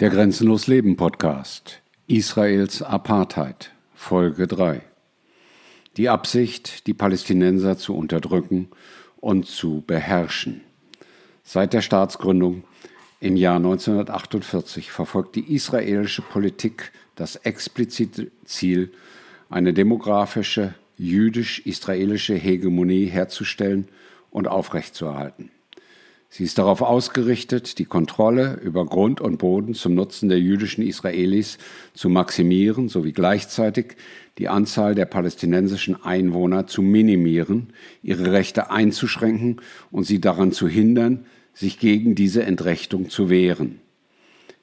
Der Grenzenlos Leben Podcast. Israels Apartheid. Folge 3. Die Absicht, die Palästinenser zu unterdrücken und zu beherrschen. Seit der Staatsgründung im Jahr 1948 verfolgt die israelische Politik das explizite Ziel, eine demografische jüdisch-israelische Hegemonie herzustellen und aufrechtzuerhalten. Sie ist darauf ausgerichtet, die Kontrolle über Grund und Boden zum Nutzen der jüdischen Israelis zu maximieren sowie gleichzeitig die Anzahl der palästinensischen Einwohner zu minimieren, ihre Rechte einzuschränken und sie daran zu hindern, sich gegen diese Entrechtung zu wehren.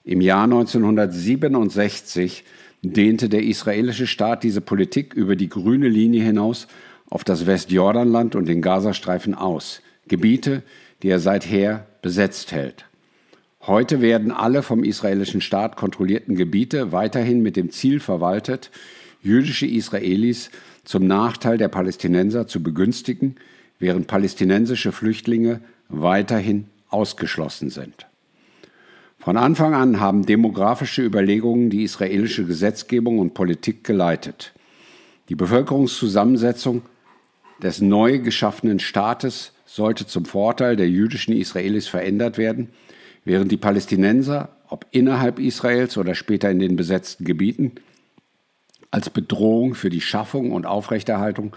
Im Jahr 1967 dehnte der israelische Staat diese Politik über die grüne Linie hinaus auf das Westjordanland und den Gazastreifen aus, Gebiete, die er seither besetzt hält. Heute werden alle vom israelischen Staat kontrollierten Gebiete weiterhin mit dem Ziel verwaltet, jüdische Israelis zum Nachteil der Palästinenser zu begünstigen, während palästinensische Flüchtlinge weiterhin ausgeschlossen sind. Von Anfang an haben demografische Überlegungen die israelische Gesetzgebung und Politik geleitet. Die Bevölkerungszusammensetzung des neu geschaffenen Staates sollte zum Vorteil der jüdischen Israelis verändert werden, während die Palästinenser, ob innerhalb Israels oder später in den besetzten Gebieten, als Bedrohung für die Schaffung und Aufrechterhaltung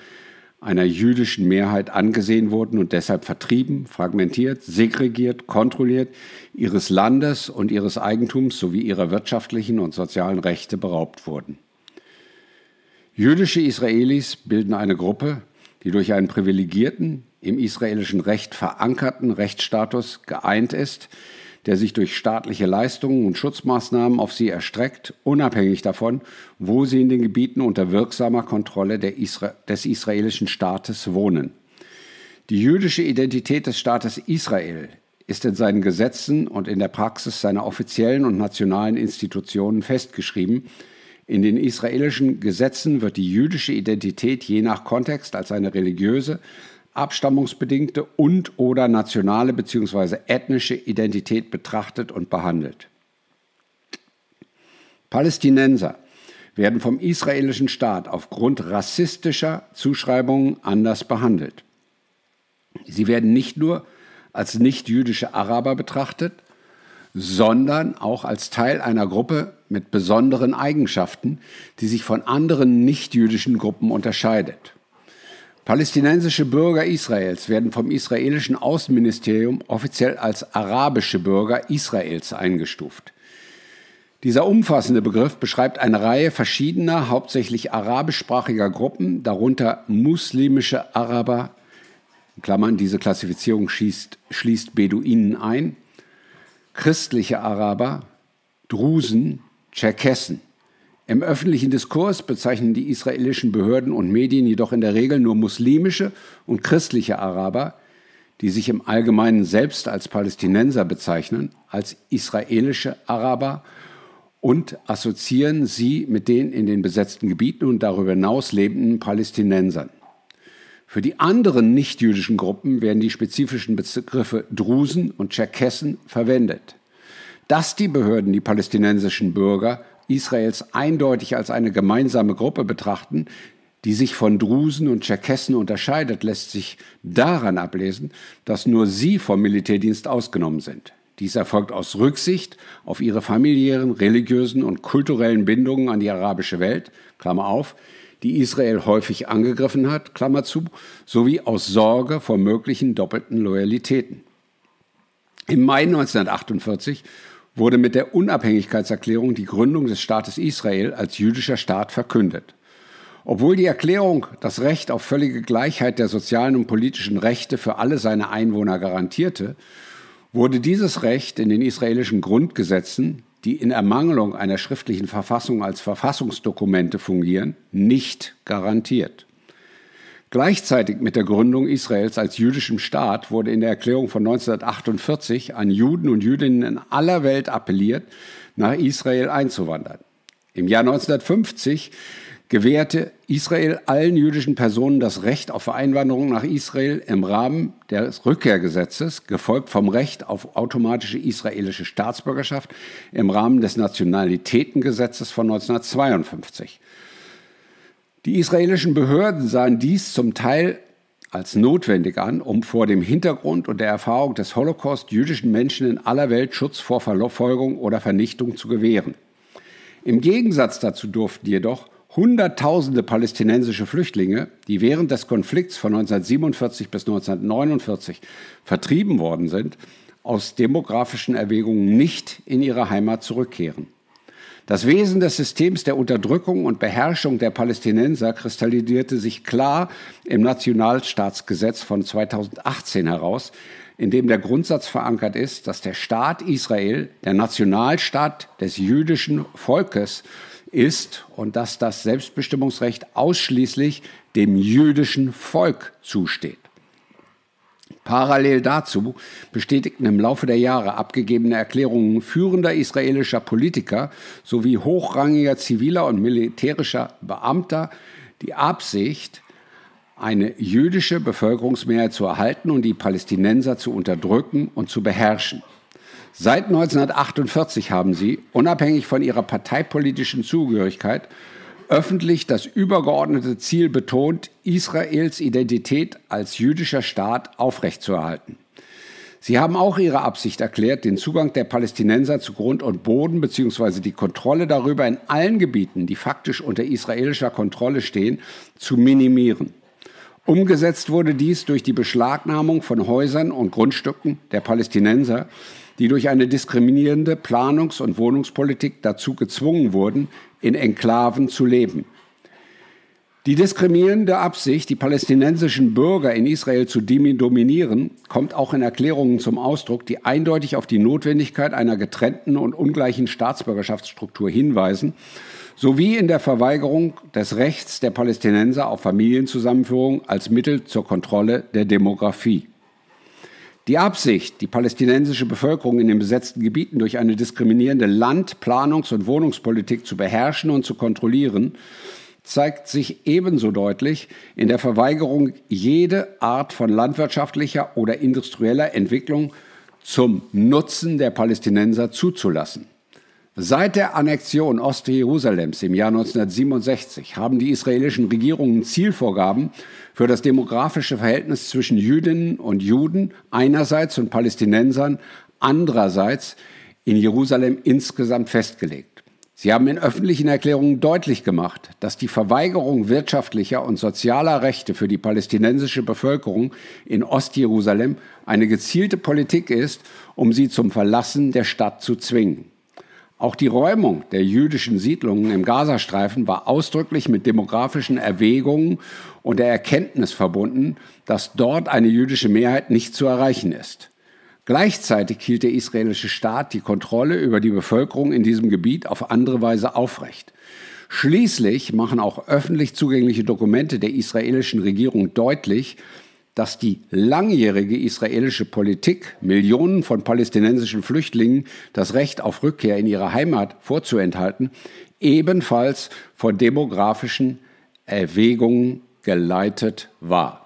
einer jüdischen Mehrheit angesehen wurden und deshalb vertrieben, fragmentiert, segregiert, kontrolliert, ihres Landes und ihres Eigentums sowie ihrer wirtschaftlichen und sozialen Rechte beraubt wurden. Jüdische Israelis bilden eine Gruppe, die durch einen privilegierten, im israelischen Recht verankerten Rechtsstatus geeint ist, der sich durch staatliche Leistungen und Schutzmaßnahmen auf sie erstreckt, unabhängig davon, wo sie in den Gebieten unter wirksamer Kontrolle Isra des israelischen Staates wohnen. Die jüdische Identität des Staates Israel ist in seinen Gesetzen und in der Praxis seiner offiziellen und nationalen Institutionen festgeschrieben. In den israelischen Gesetzen wird die jüdische Identität je nach Kontext als eine religiöse, abstammungsbedingte und oder nationale bzw. ethnische Identität betrachtet und behandelt. Palästinenser werden vom israelischen Staat aufgrund rassistischer Zuschreibungen anders behandelt. Sie werden nicht nur als nichtjüdische Araber betrachtet, sondern auch als Teil einer Gruppe mit besonderen Eigenschaften, die sich von anderen nichtjüdischen Gruppen unterscheidet. Palästinensische Bürger Israels werden vom israelischen Außenministerium offiziell als arabische Bürger Israels eingestuft. Dieser umfassende Begriff beschreibt eine Reihe verschiedener, hauptsächlich arabischsprachiger Gruppen, darunter muslimische Araber, in Klammern, diese Klassifizierung schließt, schließt Beduinen ein, christliche Araber, Drusen, Tscherkessen. Im öffentlichen Diskurs bezeichnen die israelischen Behörden und Medien jedoch in der Regel nur muslimische und christliche Araber, die sich im Allgemeinen selbst als Palästinenser bezeichnen, als israelische Araber und assoziieren sie mit den in den besetzten Gebieten und darüber hinaus lebenden Palästinensern. Für die anderen nichtjüdischen Gruppen werden die spezifischen Begriffe Drusen und Tscherkessen verwendet. Dass die Behörden die palästinensischen Bürger Israels eindeutig als eine gemeinsame Gruppe betrachten, die sich von Drusen und Tscherkessen unterscheidet, lässt sich daran ablesen, dass nur sie vom Militärdienst ausgenommen sind. Dies erfolgt aus Rücksicht auf ihre familiären, religiösen und kulturellen Bindungen an die arabische Welt, Klammer auf, die Israel häufig angegriffen hat, Klammer zu, sowie aus Sorge vor möglichen doppelten Loyalitäten. Im Mai 1948 wurde mit der Unabhängigkeitserklärung die Gründung des Staates Israel als jüdischer Staat verkündet. Obwohl die Erklärung das Recht auf völlige Gleichheit der sozialen und politischen Rechte für alle seine Einwohner garantierte, wurde dieses Recht in den israelischen Grundgesetzen, die in Ermangelung einer schriftlichen Verfassung als Verfassungsdokumente fungieren, nicht garantiert. Gleichzeitig mit der Gründung Israels als jüdischem Staat wurde in der Erklärung von 1948 an Juden und Jüdinnen in aller Welt appelliert, nach Israel einzuwandern. Im Jahr 1950 gewährte Israel allen jüdischen Personen das Recht auf Einwanderung nach Israel im Rahmen des Rückkehrgesetzes, gefolgt vom Recht auf automatische israelische Staatsbürgerschaft im Rahmen des Nationalitätengesetzes von 1952. Die israelischen Behörden sahen dies zum Teil als notwendig an, um vor dem Hintergrund und der Erfahrung des Holocaust jüdischen Menschen in aller Welt Schutz vor Verfolgung oder Vernichtung zu gewähren. Im Gegensatz dazu durften jedoch Hunderttausende palästinensische Flüchtlinge, die während des Konflikts von 1947 bis 1949 vertrieben worden sind, aus demografischen Erwägungen nicht in ihre Heimat zurückkehren. Das Wesen des Systems der Unterdrückung und Beherrschung der Palästinenser kristallisierte sich klar im Nationalstaatsgesetz von 2018 heraus, in dem der Grundsatz verankert ist, dass der Staat Israel der Nationalstaat des jüdischen Volkes ist und dass das Selbstbestimmungsrecht ausschließlich dem jüdischen Volk zusteht. Parallel dazu bestätigten im Laufe der Jahre abgegebene Erklärungen führender israelischer Politiker sowie hochrangiger ziviler und militärischer Beamter die Absicht, eine jüdische Bevölkerungsmehrheit zu erhalten und die Palästinenser zu unterdrücken und zu beherrschen. Seit 1948 haben sie, unabhängig von ihrer parteipolitischen Zugehörigkeit, öffentlich das übergeordnete Ziel betont, Israels Identität als jüdischer Staat aufrechtzuerhalten. Sie haben auch ihre Absicht erklärt, den Zugang der Palästinenser zu Grund und Boden bzw. die Kontrolle darüber in allen Gebieten, die faktisch unter israelischer Kontrolle stehen, zu minimieren. Umgesetzt wurde dies durch die Beschlagnahmung von Häusern und Grundstücken der Palästinenser, die durch eine diskriminierende Planungs- und Wohnungspolitik dazu gezwungen wurden, in Enklaven zu leben. Die diskriminierende Absicht, die palästinensischen Bürger in Israel zu dominieren, kommt auch in Erklärungen zum Ausdruck, die eindeutig auf die Notwendigkeit einer getrennten und ungleichen Staatsbürgerschaftsstruktur hinweisen, sowie in der Verweigerung des Rechts der Palästinenser auf Familienzusammenführung als Mittel zur Kontrolle der Demografie. Die Absicht, die palästinensische Bevölkerung in den besetzten Gebieten durch eine diskriminierende Land-, Planungs- und Wohnungspolitik zu beherrschen und zu kontrollieren, zeigt sich ebenso deutlich in der Verweigerung, jede Art von landwirtschaftlicher oder industrieller Entwicklung zum Nutzen der Palästinenser zuzulassen. Seit der Annexion Ostjerusalems im Jahr 1967 haben die israelischen Regierungen Zielvorgaben für das demografische Verhältnis zwischen Jüdinnen und Juden einerseits und Palästinensern andererseits in Jerusalem insgesamt festgelegt. Sie haben in öffentlichen Erklärungen deutlich gemacht, dass die Verweigerung wirtschaftlicher und sozialer Rechte für die palästinensische Bevölkerung in Ostjerusalem eine gezielte Politik ist, um sie zum Verlassen der Stadt zu zwingen. Auch die Räumung der jüdischen Siedlungen im Gazastreifen war ausdrücklich mit demografischen Erwägungen und der Erkenntnis verbunden, dass dort eine jüdische Mehrheit nicht zu erreichen ist. Gleichzeitig hielt der israelische Staat die Kontrolle über die Bevölkerung in diesem Gebiet auf andere Weise aufrecht. Schließlich machen auch öffentlich zugängliche Dokumente der israelischen Regierung deutlich, dass die langjährige israelische Politik, Millionen von palästinensischen Flüchtlingen das Recht auf Rückkehr in ihre Heimat vorzuenthalten, ebenfalls von demografischen Erwägungen geleitet war.